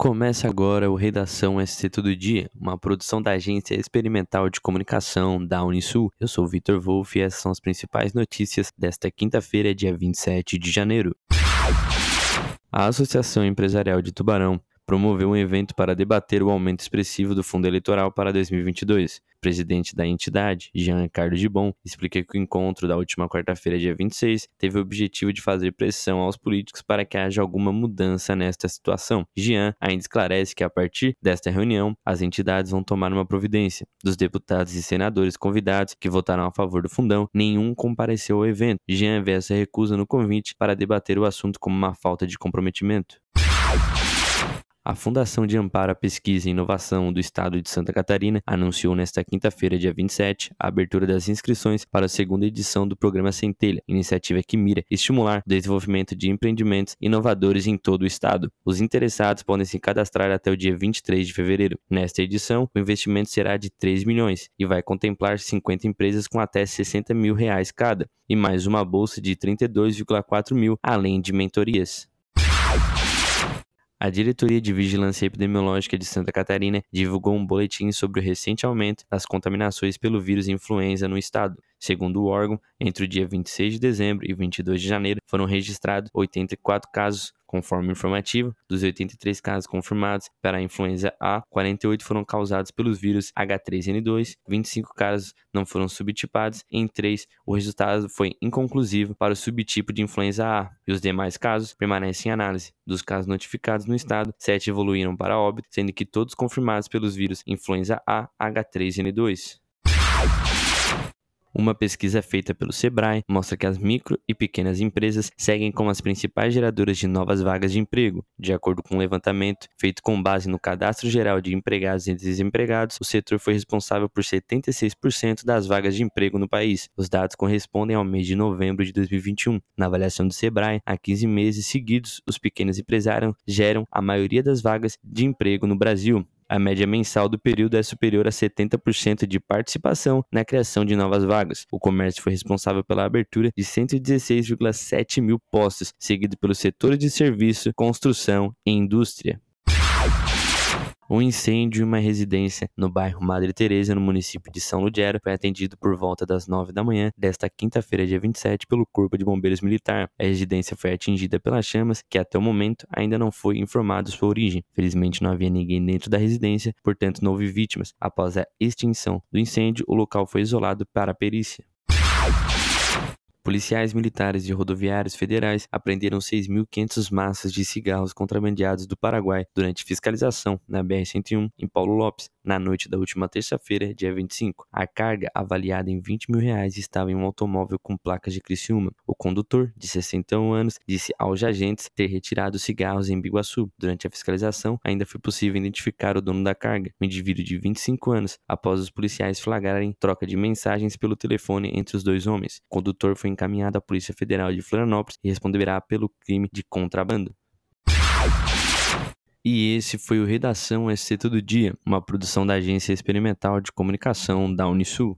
Começa agora o Redação SC Todo Dia, uma produção da Agência Experimental de Comunicação da Unisul. Eu sou Vitor Wolff e essas são as principais notícias desta quinta-feira, dia 27 de janeiro. A Associação Empresarial de Tubarão promoveu um evento para debater o aumento expressivo do fundo eleitoral para 2022. O presidente da entidade, Jean Carlos Gibon, explica que o encontro da última quarta-feira, dia 26, teve o objetivo de fazer pressão aos políticos para que haja alguma mudança nesta situação. Jean ainda esclarece que a partir desta reunião, as entidades vão tomar uma providência. Dos deputados e senadores convidados que votaram a favor do fundão, nenhum compareceu ao evento. Jean vê essa recusa no convite para debater o assunto como uma falta de comprometimento. A Fundação de Amparo à Pesquisa e Inovação do Estado de Santa Catarina anunciou nesta quinta-feira, dia 27, a abertura das inscrições para a segunda edição do programa Centelha, iniciativa que mira estimular o desenvolvimento de empreendimentos inovadores em todo o estado. Os interessados podem se cadastrar até o dia 23 de fevereiro. Nesta edição, o investimento será de 3 milhões e vai contemplar 50 empresas com até 60 mil reais cada, e mais uma bolsa de 32,4 mil, além de mentorias. A Diretoria de Vigilância Epidemiológica de Santa Catarina divulgou um boletim sobre o recente aumento das contaminações pelo vírus influenza no estado. Segundo o órgão, entre o dia 26 de dezembro e 22 de janeiro foram registrados 84 casos Conforme o informativo, dos 83 casos confirmados para a influenza A, 48 foram causados pelos vírus H3N2, 25 casos não foram subtipados, em 3 o resultado foi inconclusivo para o subtipo de influenza A, e os demais casos permanecem em análise. Dos casos notificados no estado, 7 evoluíram para óbito, sendo que todos confirmados pelos vírus influenza A, H3N2. Uma pesquisa feita pelo Sebrae mostra que as micro e pequenas empresas seguem como as principais geradoras de novas vagas de emprego. De acordo com um levantamento feito com base no Cadastro Geral de Empregados e Desempregados, o setor foi responsável por 76% das vagas de emprego no país. Os dados correspondem ao mês de novembro de 2021. Na avaliação do Sebrae, há 15 meses seguidos, os pequenos empresários geram a maioria das vagas de emprego no Brasil a média mensal do período é superior a 70% de participação na criação de novas vagas. O comércio foi responsável pela abertura de 116,7 mil postos, seguido pelos setores de serviço, construção e indústria. Um incêndio em uma residência no bairro Madre Teresa, no município de São Ludgero, foi atendido por volta das 9 da manhã desta quinta-feira, dia 27, pelo Corpo de Bombeiros Militar. A residência foi atingida pelas chamas, que até o momento ainda não foi informado sua origem. Felizmente não havia ninguém dentro da residência, portanto não houve vítimas. Após a extinção do incêndio, o local foi isolado para a perícia. Policiais militares e rodoviários federais apreenderam 6.500 massas de cigarros contrabandeados do Paraguai durante fiscalização na BR-101 em Paulo Lopes, na noite da última terça-feira, dia 25, a carga, avaliada em 20 mil reais, estava em um automóvel com placas de Criciúma. O condutor, de 61 anos, disse aos agentes ter retirado cigarros em Biguaçu. Durante a fiscalização, ainda foi possível identificar o dono da carga, um indivíduo de 25 anos, após os policiais flagrarem troca de mensagens pelo telefone entre os dois homens. O condutor foi encaminhado à Polícia Federal de Florianópolis e responderá pelo crime de contrabando. E esse foi o Redação SC Todo Dia, uma produção da Agência Experimental de Comunicação da Unisul.